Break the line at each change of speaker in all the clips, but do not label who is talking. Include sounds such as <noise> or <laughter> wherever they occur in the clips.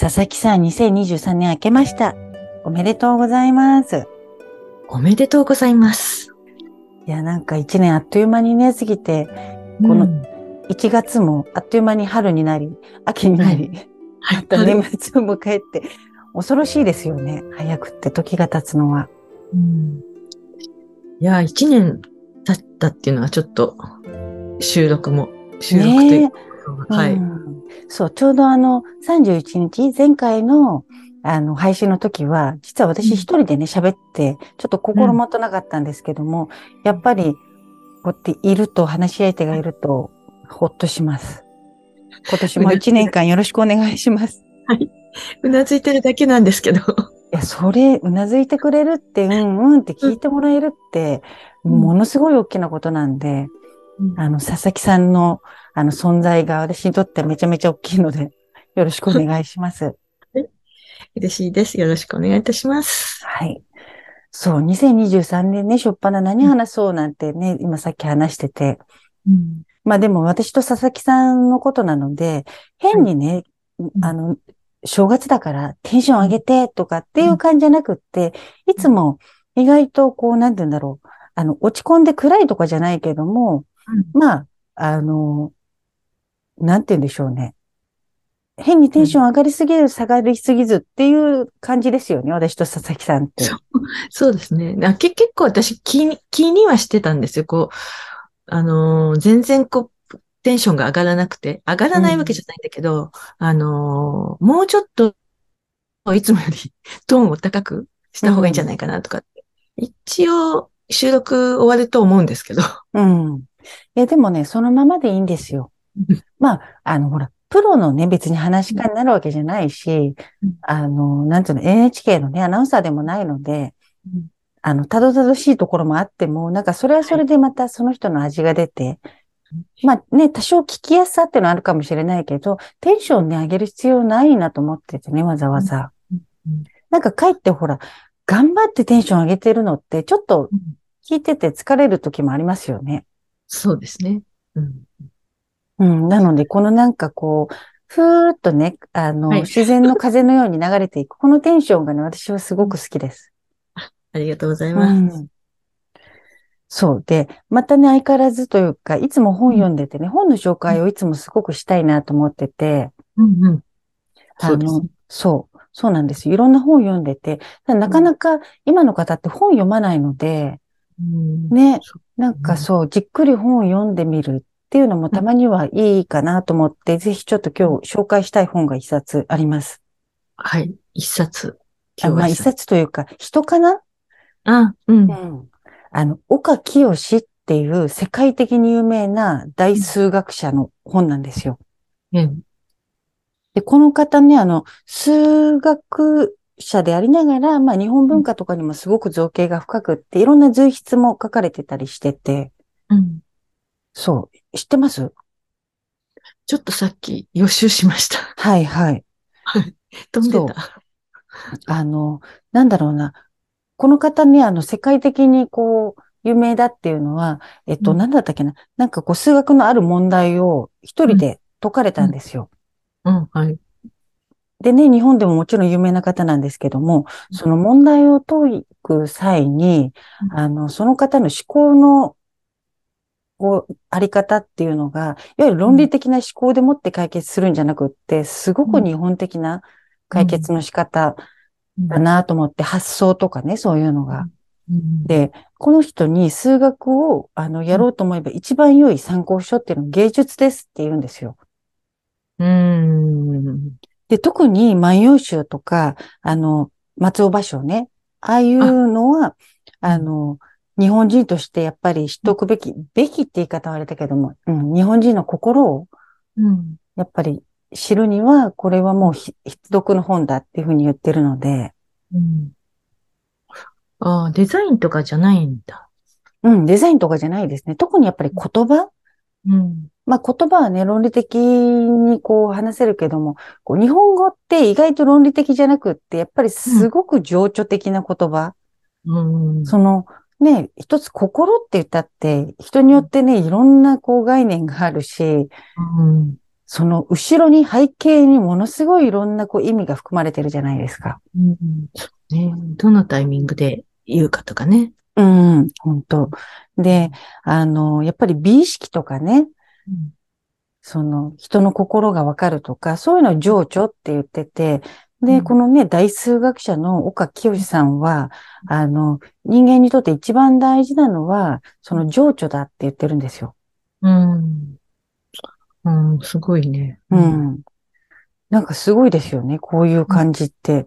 佐々木さん、2023年明けました。おめでとうございます。
おめでとうございます。
いや、なんか一年あっという間にね、過ぎて、この
うん
1月もあっという間に春になり、秋になり、
はい
また年末を迎えて、恐ろしいですよね。早くって時が経つのは。
うんいや、一年経ったっていうのはちょっと収録も、収録という
ね
か、はい。
うんそう、ちょうどあの、31日、前回の、あの、配信の時は、実は私一人でね、喋って、ちょっと心もとなかったんですけども、やっぱり、こうやっていると、話し相手がいると、ほっとします。今年も一年間よろしくお願いします。
うなずいてるだけなんですけど。
いや、それ、うなずいてくれるって、うんうんって聞いてもらえるって、
うん
ものすごい大きなことなんで、あの、佐々木さんの、あの、存在が私にとってめちゃめちゃ大きいので、<laughs> よろしくお願いします。<laughs>
嬉しいです。よろしくお願いいたします。
はい。そう、2023年ね、しょっぱな何話そうなんてね、今さっき話してて。
うん
まあでも私と佐々木さんのことなので、変にね、
ん
あの、正月だからテンション上げてとかっていう感じじゃなくって、いつも意外とこう、なんて言うんだろう。あの、落ち込んで暗いとかじゃないけども、まあ、あの、なんて言うんでしょうね。変にテンション上がりすぎる、下がりすぎずっていう感じですよね。私と佐々木さんって。
そうそうですね。あけ結構私気に、気にはしてたんですよ。こう、あのー全然こう、テンションが上がらなくて、上がらないわけじゃないんだけど、あのーもうちょっと、いつもより <laughs> トーンを高くした方がいいんじゃないかなとかって。一応、収録終わると思うんですけど。
うん。いや、でもね、そのままでいいんですよ。
うん。
まあ、あの、ほら、プロのね、別に話し家になるわけじゃないし
うん、
あの、なんていうの、NHK のね、アナウンサーでもないので
うん、
あの、たどたどしいところもあっても、なんかそれはそれでまたその人の味が出て、まあね、多少聞きやすさっていうのはあるかもしれないけど、テンションね、上げる必要ないなと思っててね、わざわざ。なんかかえってほら、頑張ってテンション上げてるのって、ちょっと
うん。
聞いてて疲れる時もありますよね。
そうですね。うん。
うん。なので、このなんかこう、ふーっとね、あの、
はい
自然の風のように流れていく、このテンションがね、私はすごく好きです。
ありがとうございうます。
ん。そう。で、またね、相変わらずというか、いつも本読んでてね、本の紹介をいつもすごくしたいなと思ってて、
うんうん。
あの
そう
そう、なんです。いろんな本読んでて、なかなか今の方って本読まないので、
うん
ね、なんかそう、じっくり本を読んでみるっていうのもたまにはいいかなと思って、ぜひちょっと今日紹介したい本が一冊あります。
はい。一冊。
あまあ一冊というか、人かな？
あ、うん。
ん。あの、岡清っていう世界的に有名な大数学者の本なんですよ。
うん。
で、この方ね、あの、数学者でありながら、まあ日本文化とかにもすごく造形が深くって、いろんな随筆も書かれてたりしてて、
うん。
そう、知ってます？
ちょっとさっき予習しました。
はいはい。
飛んで
そう
た。
あの、なんだろうな。この方ね、あの、世界的にこう、有名だっていうのは、えっと、
うん
なんだったっけな？なんかこう、数学のある問題を一人で解かれたんですよ。
うん、はい。
でね、日本でももちろん有名な方なんですけども、その問題を解く際に、
うん。
あの、その方の思考の、こう、あり方っていうのが、いわゆる論理的な思考でもって解決するんじゃなくって、すごく日本的な解決の仕方だなと思って、発想とかね、そういうのが。
うん、
で、この人に数学を、あの、やろうと思えば一番良い参考書っていうのは芸術ですって言うんですよ。
うん。
で、特に万葉集とか、あの、松尾芭蕉ね、ああいうのは、あの、日本人としてやっぱり知っておくべき、べきって言い方はあれだけども、うん、日本人の心を、
うん。
やっぱり知るには、これはもう必読の本だっていうふうに言ってるので。
うん。ああ、デザインとかじゃないんだ。
うん、デザインとかじゃないですね。特にやっぱり言葉
うん。
まあ言葉はね、論理的にこう話せるけども、こう日本語って意外と論理的じゃなくって、やっぱりすごく情緒的な言葉。
うん、
その、ね、一つ心って言ったって、人によってね、いろんなこう概念があるし、
うん、
その後ろに背景にものすごいいろんなこう意味が含まれてるじゃないですか。
うん、ね、どのタイミングで言うかとかね。
うん、本当で、あの、やっぱり美意識とかね、その人の心がわかるとか、そういうのを情緒って言ってて、で、うん、このね、大数学者の岡清さんは、あの、人間にとって一番大事なのは、その情緒だって言ってるんですよ。
うん。うん、すごいね。
うん。なんかすごいですよね、こういう感じって。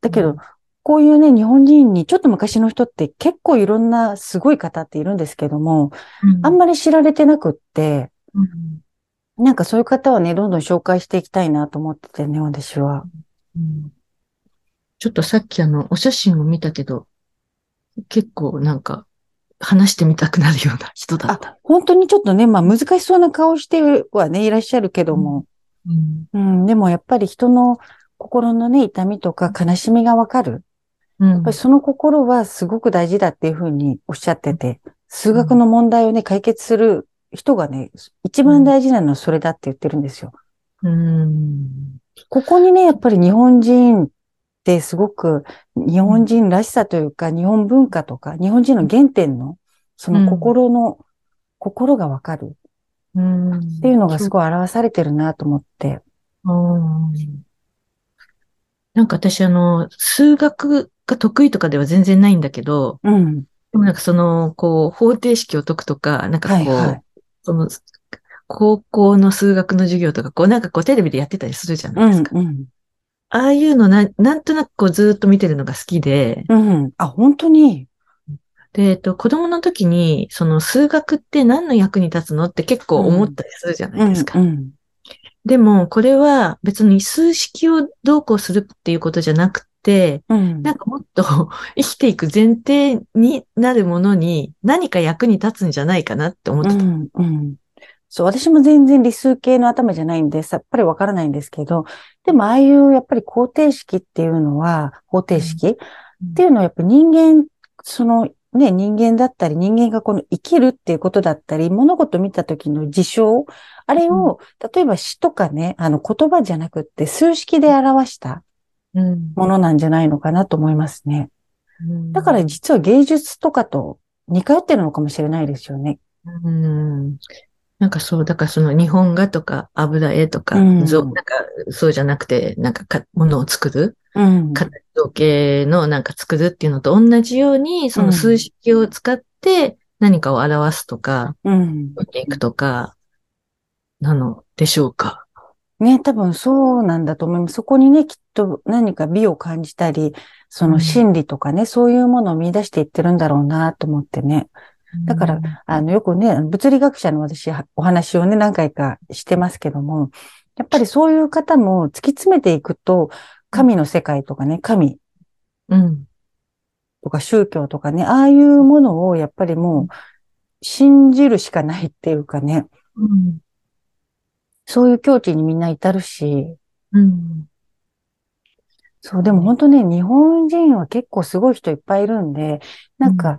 だけど、こういうね、日本人に、ちょっと昔の人って結構いろんなすごい方っているんですけども、うん、あんまり知られてなくって、うん、なんかそういう方はね、どんどん紹介していきたいなと思っててね、私は。
うん、ちょっとさっきあの、お写真を見たけど、結構なんか、話してみたくなるような人だった。
本当にちょっとね、まあ難しそうな顔してはね、いらっしゃるけども。うん、うん、でもやっぱり人の心のね、痛みとか悲しみがわかる。うん、やっぱりその心はすごく大事だっていうふうにおっしゃってて、数学の問題をね、解決する人がね、一番大事なのはそれだって言ってるんですよ。
うん、
ここにね、やっぱり日本人ってすごく日本人らしさというか、日本文化とか、日本人の原点の、その心の、うん、心がわかる。っていうのがすごい表されてるなと思って。
なんか私あの、数学が得意とかでは全然ないんだけど、
うん、で
もなんかその、こう、方程式を解くとか、なんかこう、はいはい、その、高校の数学の授業とか、こうなんかこうテレビでやってたりするじゃないですか。うんうん、ああいうのな、なんとなくこうずっと見てるのが好きで。
うん。あ、本当に？
で、えっと、子供の時に、その数学って何の役に立つのって結構思ったりするじゃないですか。
うんうんうん、
でも、これは別に数式をどうこうするっていうことじゃなくて、うん、なんかもっと <laughs> 生きていく前提になるものに何か役に立つんじゃないかなって思ってた。
うんうん、そう、私も全然理数系の頭じゃないんで、さっぱりわからないんですけど、でもああいうやっぱり方程式っていうのは、方程式っていうのはやっぱ人間、そのね、人間だったり、人間がこの生きるっていうことだったり、物事見た時の事象、あれを、例えば詩とかね、あの言葉じゃなくって数式で表したものなんじゃないのかなと思いますね。だから実は芸術とかと似通ってるのかもしれないですよね。
うん、なんかそう、だからその日本画とか油絵とか、うん、なんかそうじゃなくて、なんかかものを作る、
うん、
形造形のなんか作るっていうのと同じように、その数式を使って何かを表すとか、
うん、
いくとか、なのでしょうか。
ね、多分そうなんだと思います。そこにね、きっと何か美を感じたり、その心理とかね、うん、そういうものを見出していってるんだろうなと思ってね。だから、あの、よくね、物理学者の私、お話をね、何回かしてますけども、やっぱりそういう方も突き詰めていくと、神の世界とかね、神。
うん。
とか宗教とかね、ああいうものをやっぱりもう信じるしかないっていうかね。
うん、
そういう境地にみんな至るし。
うん、
そう、でも本当ね、日本人は結構すごい人いっぱいいるんで、なんか、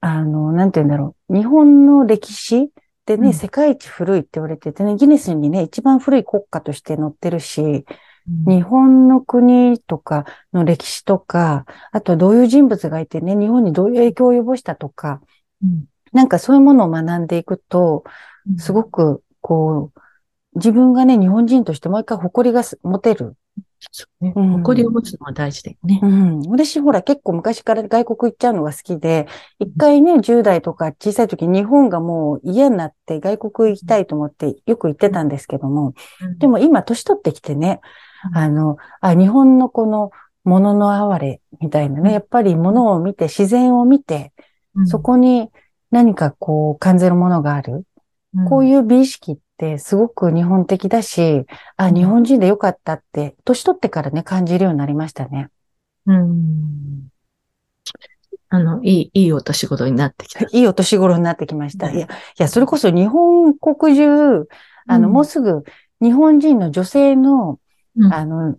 あの、なんて言うんだろう。日本の歴史でね、うん、世界一古いって言われててね、ギネスにね、一番古い国家として載ってるし、うん、日本の国とかの歴史とか、あとどういう人物がいてね、日本にどういう影響を及ぼしたとか、
うん、
なんかそういうものを学んでいくと、すごく、こう、自分がね、日本人としてもう一回誇りが持てる
ね。誇りを持つのは大事だよね。
うん。私ほら結構昔から外国行っちゃうのが好きで、一回ね、10代とか小さい時日本がもう嫌になって外国行きたいと思ってよく行ってたんですけども、うん、でも今年取ってきてね、あの、あ、日本のこの物の哀れみたいなね、やっぱり物を見て、自然を見て、そこに何かこう感じるものがある。こういう美意識ってすごく日本的だし、あ、日本人でよかったって、年取ってからね、感じるようになりましたね。
うん。あの、いい、いいお年頃になってきた。<laughs>
いいお年頃になってきました。
はい
いや、いや、それこそ日本国中、あの、
うん
もうすぐ日本人の女性の、
うん
あの、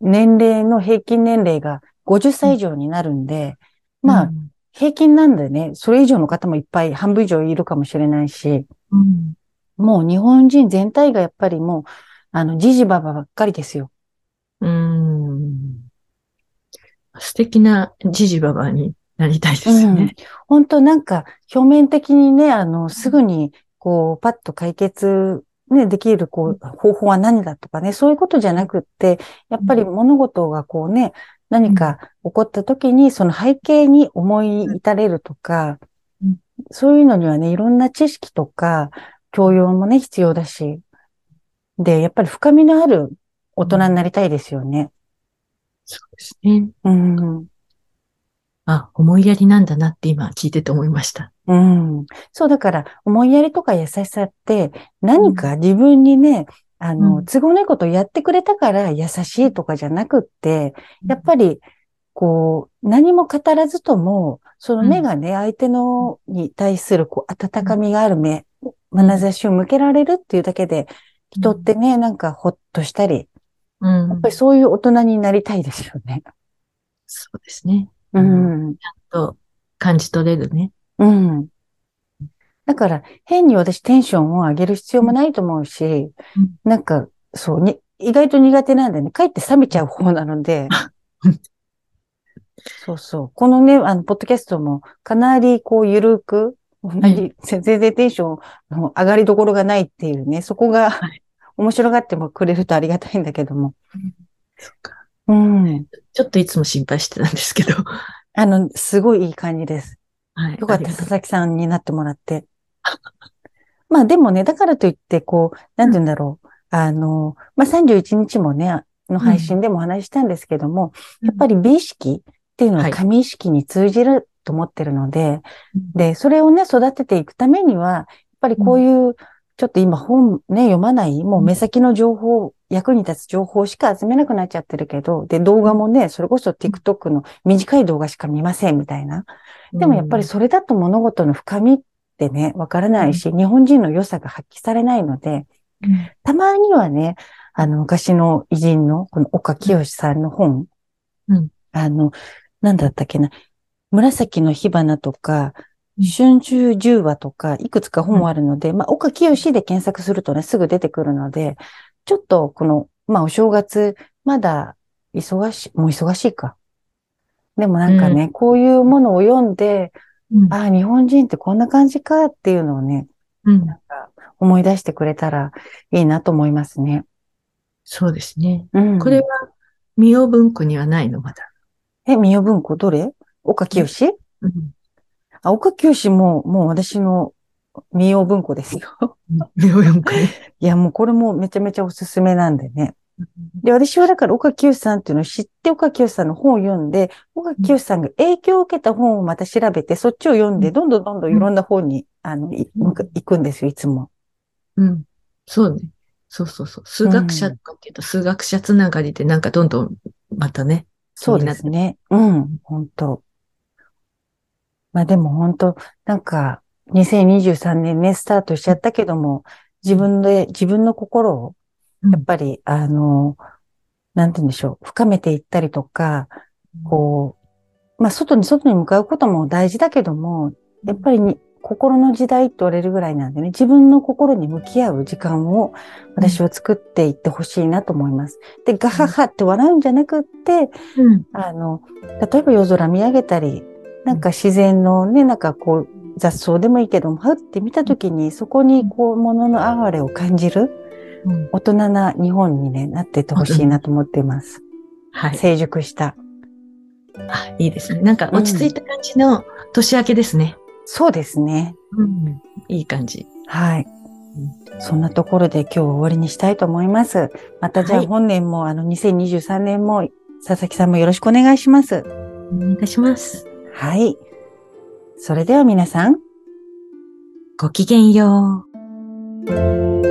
年齢の平均年齢が50歳以上になるんで、まあ、平均なんでね、それ以上の方もいっぱい、半分以上いるかもしれないし、
うん、
もう日本人全体がやっぱりもう、あの、じじばばばっかりですよ。
うん。素敵なジジババになりたいですよね。
本当なんか、表面的にね、あの、すぐに、こう、パッと解決、ね、できる、こう、方法は何だとかね、そういうことじゃなくって、やっぱり物事がこうね、何か起こった時に、その背景に思い至れるとか
うん、
そういうのにはね、いろんな知識とか、教養もね、必要だし、で、やっぱり深みのある大人になりたいですよね。
そうですね。
うん。
あ、思いやりなんだなって今聞いてて思いました。
うん。そう、だから、思いやりとか優しさって、何か自分にね、あの、
うん
都合のいいことをやってくれたから優しいとかじゃなくって、やっぱり、こう、何も語らずとも、その目がね、相手のに対する、こう、温かみがある目、眼差しを向けられるっていうだけで、人ってね、なんかほっとしたり、
うん
やっぱりそういう大人になりたいですよね。
そうですね。
うん。
と感じ取れるね。
うん。だから、変に私テンションを上げる必要もないと思うし、
うん
なんか、そうに、意外と苦手なんでね、かえって冷めちゃう方なので
うん、<laughs>
そうそう。このね、あの、ポッドキャストも、かなりこう、ゆるく、
い
全然テンションの上がりどころがないっていうね、そこが
はい
面白がってもくれるとありがたいんだけども。
そっか。
うん。
ちょっといつも心配してたんですけど。
あの、すごいいい感じです。
はい。
よかった、佐々木さんになってもらって。<laughs> まあでもね、だからといって、こう、なんて言うんだろう。あの、まあ31日もね、の配信でもお話ししたんですけども、
うん
やっぱり美意識っていうの
は
はい神意識に通じると思ってるので、
うん
で、それをね、育てていくためには、やっぱりこういう、ちょっと今本ね、読まない、もう目先の情報、役に立つ情報しか集めなくなっちゃってるけど、で、動画もね、それこそ TikTok の短い動画しか見ませんみたいな。でもやっぱりそれだと物事の深みってね、わからないし、日本人の良さが発揮されないので、
うん。
たまにはね、あの、昔の偉人の、この岡清さんの本、
うん。
あの、なんだったっけな、紫の火花とか、
うん。
春秋十話とか、いくつか本あるので、まあ、岡清で検索するとね、すぐ出てくるので、ちょっとこの、まあ、お正月、まだ忙しい、もう忙しいか。でもなんかね、こういうものを読んで、
うん
ああ、日本人ってこんな感じかっていうのをね、
うん
思い出してくれたらいいなと思いますね。
そうですね。
うん。
これは、ミオ文庫にはないの、まだ。
え、宮文庫どれ？岡清
うん
あ、岡清も、もう私の民謡文庫ですよ。
ミオ文庫ね。<laughs>
いや、もうこれもめちゃめちゃおすすめなんでね。で、私はだから岡清さんっていうのを知って岡清さんの本を読んで、岡清さんが影響を受けた本をまた調べて、そっちを読んで、
うん
どんどんどんどんいろんな本に、あの、行くんですよ、いつも。
うん。そうね。そうそうそう。数学者とかっていうと、数学者つながりでなんかどんどん、またね。
そうですね。うん、本当まあでも本当なんか、2023年ね、スタートしちゃったけども、自分で、自分の心を、
うん。
やっぱり、あの、なんて言うんでしょう、深めていったりとか、こう、まあ外に外に向かうことも大事だけども、やっぱりに心の時代って言われるぐらいなんでね、自分の心に向き合う時間を私は作っていってほしいなと思います。で、ガハハって笑うんじゃなくって、
うん。
あの、例えば夜空見上げたり、なんか自然のね、なんかこう雑草でもいいけども、はって見たときにそこにこう物の哀れを感じる
うん
大人な日本にね、なっててほしいなと思っています。
はい。
成熟した。
あ、いいですね。なんか落ち着いた感じの年明けですね。
そうですね。
うん。いい感じ。
はい。そんなところで今日は終わりにしたいと思います。またじゃあ
はい
本年も、あの2023年も佐々木さんもよろしくお願いします。
お願いします。
はい。それでは皆さん、
ごきげんよう。